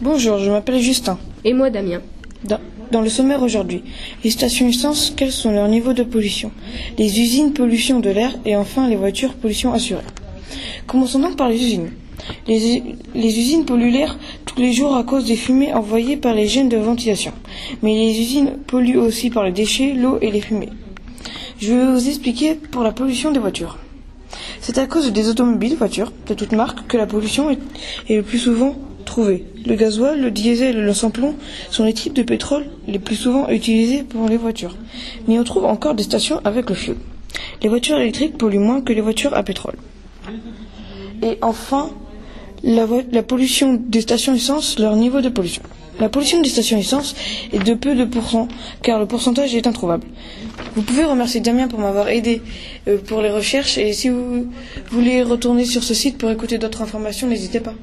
Bonjour, je m'appelle Justin. Et moi, Damien. Dans, dans le sommaire aujourd'hui, les stations essence, quels sont leurs niveaux de pollution? Les usines, pollution de l'air et enfin les voitures, pollution assurée. Commençons donc par les usines. Les, les usines polluent l'air tous les jours à cause des fumées envoyées par les gènes de ventilation. Mais les usines polluent aussi par les déchets, l'eau et les fumées. Je vais vous expliquer pour la pollution des voitures. C'est à cause des automobiles, voitures, de toute marque, que la pollution est, est le plus souvent trouvée. Le gasoil, le diesel et le sans-plomb sont les types de pétrole les plus souvent utilisés pour les voitures. Mais on trouve encore des stations avec le fioul. Les voitures électriques polluent moins que les voitures à pétrole. Et enfin, la, la, pollution des stations essence, leur niveau de pollution. La pollution des stations essence est de peu de pourcents, car le pourcentage est introuvable. Vous pouvez remercier Damien pour m'avoir aidé euh, pour les recherches, et si vous voulez retourner sur ce site pour écouter d'autres informations, n'hésitez pas.